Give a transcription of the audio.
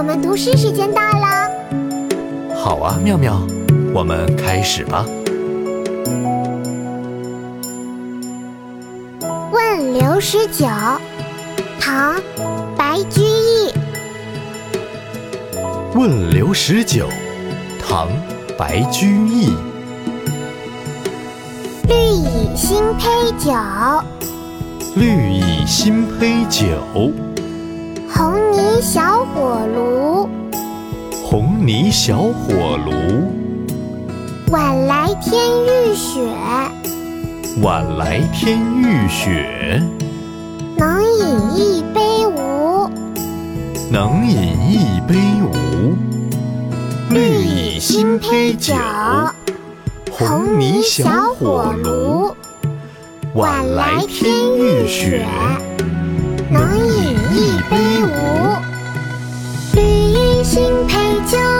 我们读诗时间到了。好啊，妙妙，我们开始吧。问刘十九，唐·白居易。问刘十九，唐·白居易。绿蚁新醅酒，绿蚁新醅酒，红泥小泥小火炉。晚来天欲雪，晚来天欲雪，能饮一杯无？能饮一杯无？绿蚁新醅酒，红泥小火炉。晚来天欲雪，新醅酒，